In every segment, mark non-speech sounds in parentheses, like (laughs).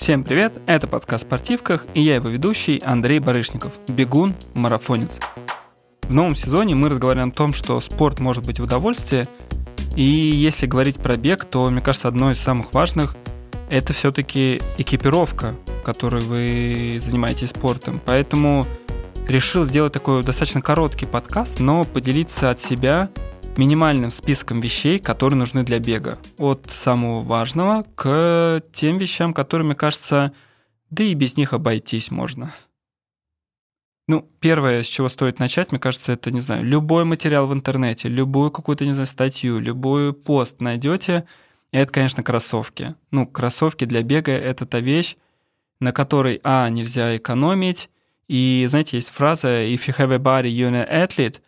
Всем привет, это подкаст «Спортивках» и я его ведущий Андрей Барышников, бегун, марафонец. В новом сезоне мы разговариваем о том, что спорт может быть в удовольствие, и если говорить про бег, то, мне кажется, одно из самых важных – это все-таки экипировка, которой вы занимаетесь спортом. Поэтому решил сделать такой достаточно короткий подкаст, но поделиться от себя минимальным списком вещей, которые нужны для бега. От самого важного к тем вещам, которые, мне кажется, да и без них обойтись можно. Ну, первое, с чего стоит начать, мне кажется, это, не знаю, любой материал в интернете, любую какую-то, не знаю, статью, любой пост найдете, это, конечно, кроссовки. Ну, кроссовки для бега – это та вещь, на которой, а, нельзя экономить, и, знаете, есть фраза «if you have a body, you're an athlete»,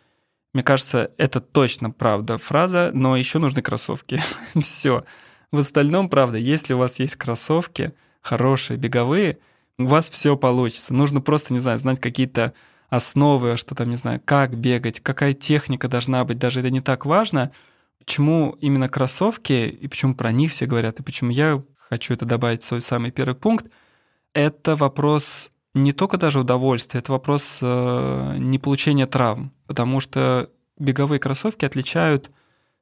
мне кажется, это точно правда фраза, но еще нужны кроссовки. (laughs) Все. В остальном, правда, если у вас есть кроссовки, хорошие, беговые, у вас все получится. Нужно просто, не знаю, знать какие-то основы, что там, не знаю, как бегать, какая техника должна быть, даже это не так важно. Почему именно кроссовки, и почему про них все говорят, и почему я хочу это добавить в свой самый первый пункт, это вопрос не только даже удовольствия, это вопрос э, не получения травм, потому что беговые кроссовки отличают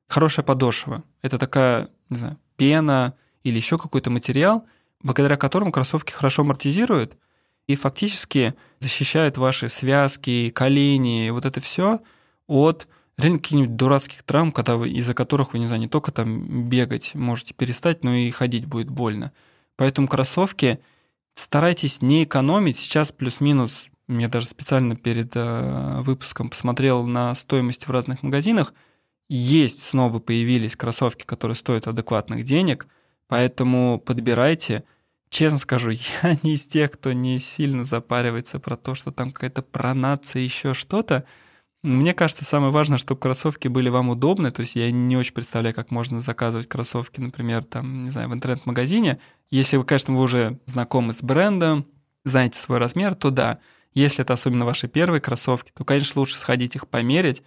хорошая подошва. Это такая, не знаю, пена или еще какой-то материал, благодаря которому кроссовки хорошо амортизируют и фактически защищают ваши связки, колени, вот это все от реально каких-нибудь дурацких травм, когда вы, из-за которых вы, не знаю, не только там бегать можете перестать, но и ходить будет больно. Поэтому кроссовки старайтесь не экономить. Сейчас плюс-минус, я даже специально перед э, выпуском посмотрел на стоимость в разных магазинах. Есть снова появились кроссовки, которые стоят адекватных денег, поэтому подбирайте. Честно скажу, (laughs) я не из тех, кто не сильно запаривается про то, что там какая-то пронация, еще что-то. Мне кажется, самое важное, чтобы кроссовки были вам удобны. То есть я не очень представляю, как можно заказывать кроссовки, например, там, не знаю, в интернет-магазине. Если вы, конечно, вы уже знакомы с брендом, знаете свой размер, то да. Если это особенно ваши первые кроссовки, то, конечно, лучше сходить их померить,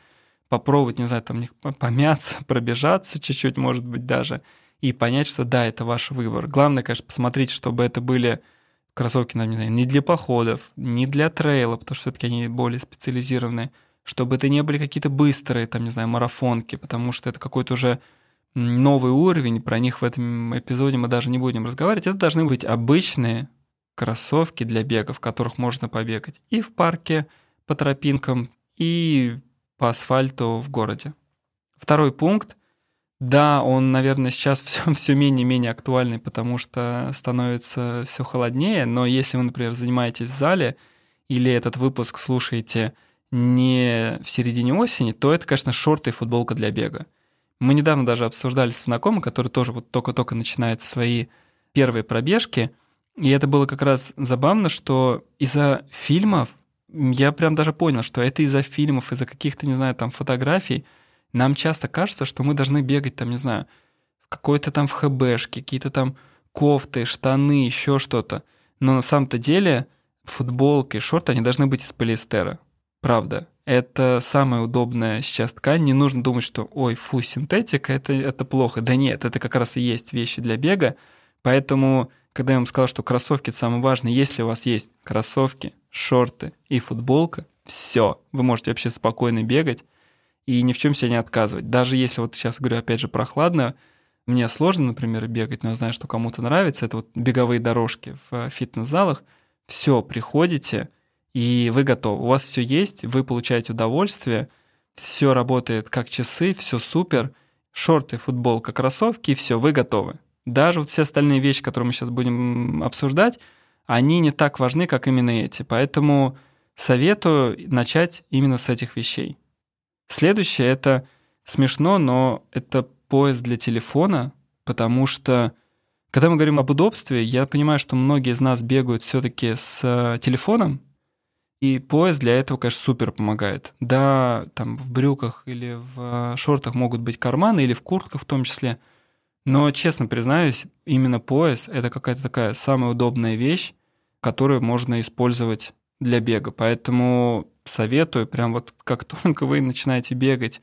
попробовать, не знаю, там них помяться, (laughs) пробежаться чуть-чуть, может быть, даже, и понять, что да, это ваш выбор. Главное, конечно, посмотреть, чтобы это были кроссовки, не, знаю, не для походов, не для трейла, потому что все-таки они более специализированные, чтобы это не были какие-то быстрые, там, не знаю, марафонки, потому что это какой-то уже новый уровень, про них в этом эпизоде мы даже не будем разговаривать. Это должны быть обычные кроссовки для бега, в которых можно побегать и в парке, по тропинкам, и по асфальту в городе. Второй пункт. Да, он, наверное, сейчас все, (laughs) все менее и менее актуальный, потому что становится все холоднее, но если вы, например, занимаетесь в зале или этот выпуск слушаете не в середине осени, то это, конечно, шорты и футболка для бега. Мы недавно даже обсуждали с знакомым, который тоже вот только-только начинает свои первые пробежки, и это было как раз забавно, что из-за фильмов я прям даже понял, что это из-за фильмов, из-за каких-то, не знаю, там фотографий, нам часто кажется, что мы должны бегать там, не знаю, в какой-то там в ХБшке, какие-то там кофты, штаны, еще что-то. Но на самом-то деле футболки, шорты, они должны быть из полиэстера. Правда. Это самая удобная сейчас ткань. Не нужно думать, что ой, фу, синтетика, это, это плохо. Да нет, это как раз и есть вещи для бега. Поэтому, когда я вам сказал, что кроссовки это самое важное, если у вас есть кроссовки, шорты и футболка, все, вы можете вообще спокойно бегать и ни в чем себе не отказывать. Даже если вот сейчас говорю, опять же, прохладно, мне сложно, например, бегать, но я знаю, что кому-то нравится, это вот беговые дорожки в фитнес-залах, все, приходите, и вы готовы. У вас все есть, вы получаете удовольствие, все работает как часы, все супер, шорты, футболка, кроссовки, и все, вы готовы. Даже вот все остальные вещи, которые мы сейчас будем обсуждать, они не так важны, как именно эти. Поэтому советую начать именно с этих вещей. Следующее это смешно, но это пояс для телефона, потому что когда мы говорим об удобстве, я понимаю, что многие из нас бегают все-таки с э, телефоном, и пояс для этого, конечно, супер помогает. Да, там в брюках или в шортах могут быть карманы, или в куртках в том числе. Но, честно признаюсь, именно пояс – это какая-то такая самая удобная вещь, которую можно использовать для бега. Поэтому советую, прям вот как (laughs) только вы начинаете бегать,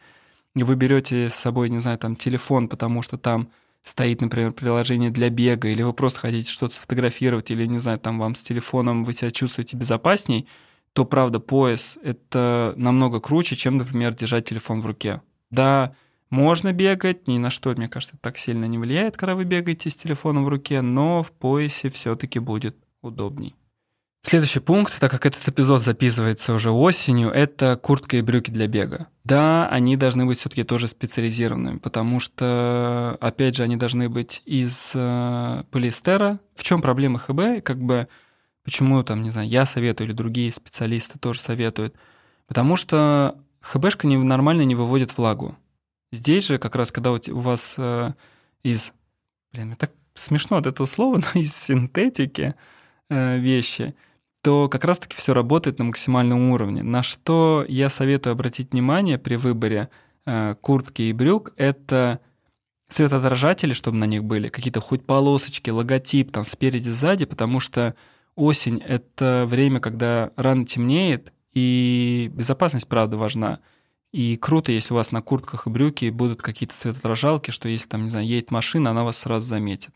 и вы берете с собой, не знаю, там телефон, потому что там стоит, например, приложение для бега, или вы просто хотите что-то сфотографировать, или, не знаю, там вам с телефоном вы себя чувствуете безопасней, то, правда, пояс — это намного круче, чем, например, держать телефон в руке. Да, можно бегать, ни на что, мне кажется, так сильно не влияет, когда вы бегаете с телефоном в руке, но в поясе все-таки будет удобней. Следующий пункт, так как этот эпизод записывается уже осенью, это куртка и брюки для бега. Да, они должны быть все-таки тоже специализированными, потому что, опять же, они должны быть из э, полиэстера. В чем проблема ХБ? Как бы почему там, не знаю, я советую или другие специалисты тоже советуют? Потому что ХБшка не, нормально не выводит влагу. Здесь же как раз, когда у вас э, из... Блин, мне так смешно от этого слова, (laughs) но из синтетики э, вещи – то как раз-таки все работает на максимальном уровне. На что я советую обратить внимание при выборе э, куртки и брюк, это светоотражатели, чтобы на них были, какие-то хоть полосочки, логотип там спереди, сзади, потому что осень — это время, когда рано темнеет, и безопасность, правда, важна. И круто, если у вас на куртках и брюке будут какие-то светоотражалки, что если там, не знаю, едет машина, она вас сразу заметит.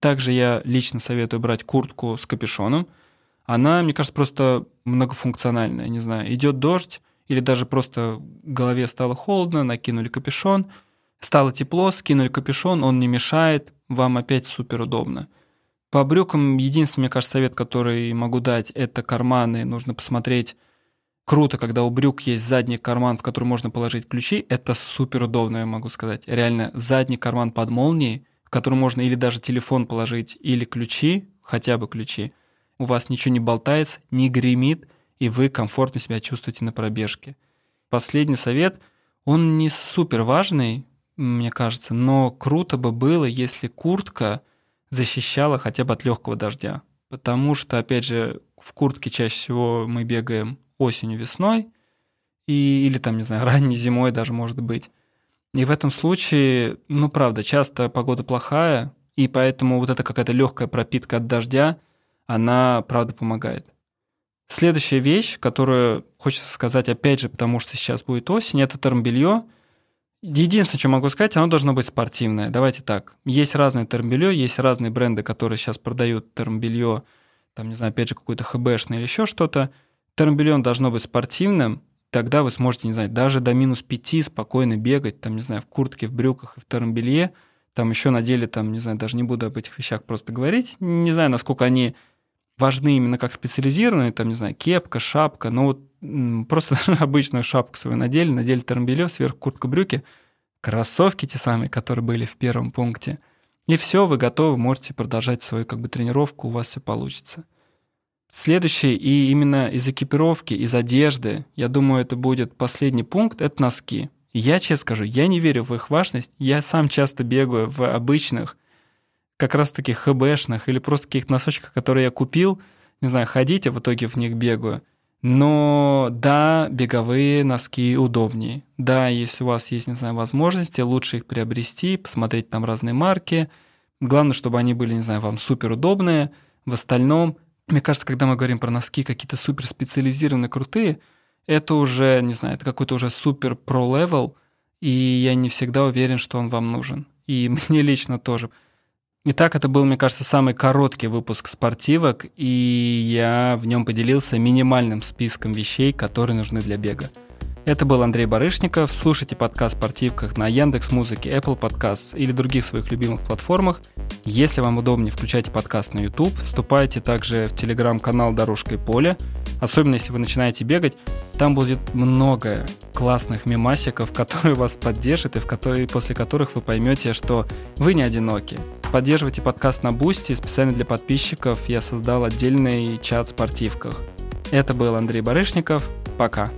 Также я лично советую брать куртку с капюшоном — она, мне кажется, просто многофункциональная, не знаю, идет дождь, или даже просто голове стало холодно, накинули капюшон, стало тепло, скинули капюшон, он не мешает, вам опять супер удобно. По брюкам единственный, мне кажется, совет, который могу дать, это карманы. Нужно посмотреть. Круто, когда у брюк есть задний карман, в который можно положить ключи. Это супер удобно, я могу сказать. Реально, задний карман под молнией, в который можно или даже телефон положить, или ключи, хотя бы ключи у вас ничего не болтается, не гремит, и вы комфортно себя чувствуете на пробежке. Последний совет, он не супер важный, мне кажется, но круто бы было, если куртка защищала хотя бы от легкого дождя. Потому что, опять же, в куртке чаще всего мы бегаем осенью, весной, и, или там, не знаю, (laughs) ранней зимой даже может быть. И в этом случае, ну правда, часто погода плохая, и поэтому вот эта какая-то легкая пропитка от дождя – она правда помогает. Следующая вещь, которую хочется сказать опять же, потому что сейчас будет осень, это термбелье. Единственное, что могу сказать, оно должно быть спортивное. Давайте так. Есть разные термбелье, есть разные бренды, которые сейчас продают термбелье, там, не знаю, опять же, какой-то ХБшный или еще что-то. Термбелье должно быть спортивным, тогда вы сможете, не знаю, даже до минус 5 спокойно бегать, там, не знаю, в куртке, в брюках и в термбелье. Там еще на деле, там, не знаю, даже не буду об этих вещах просто говорить. Не знаю, насколько они важны именно как специализированные, там, не знаю, кепка, шапка, но вот просто (laughs) обычную шапку свою надели, надели термбелье, сверху куртка, брюки, кроссовки те самые, которые были в первом пункте. И все, вы готовы, можете продолжать свою как бы тренировку, у вас все получится. Следующий, и именно из экипировки, из одежды, я думаю, это будет последний пункт, это носки. Я честно скажу, я не верю в их важность. Я сам часто бегаю в обычных как раз таких ХБшных или просто каких-то носочках, которые я купил, не знаю, ходить, а в итоге в них бегаю. Но да, беговые носки удобнее. Да, если у вас есть, не знаю, возможности, лучше их приобрести, посмотреть там разные марки. Главное, чтобы они были, не знаю, вам супер удобные. В остальном, мне кажется, когда мы говорим про носки какие-то супер специализированные, крутые, это уже, не знаю, это какой-то уже супер pro level, и я не всегда уверен, что он вам нужен. И (laughs) мне лично тоже. Итак, это был, мне кажется, самый короткий выпуск спортивок, и я в нем поделился минимальным списком вещей, которые нужны для бега. Это был Андрей Барышников. Слушайте подкаст «Спортивках» на Яндекс Музыке, Apple Podcasts или других своих любимых платформах. Если вам удобнее, включайте подкаст на YouTube. Вступайте также в телеграм-канал «Дорожка и поле». Особенно, если вы начинаете бегать, там будет много классных мемасиков, (laughs) которые вас поддержат и в которые, после которых вы поймете, что вы не одиноки. Поддерживайте подкаст на Бусти. Специально для подписчиков я создал отдельный чат в спортивках. Это был Андрей Барышников. Пока.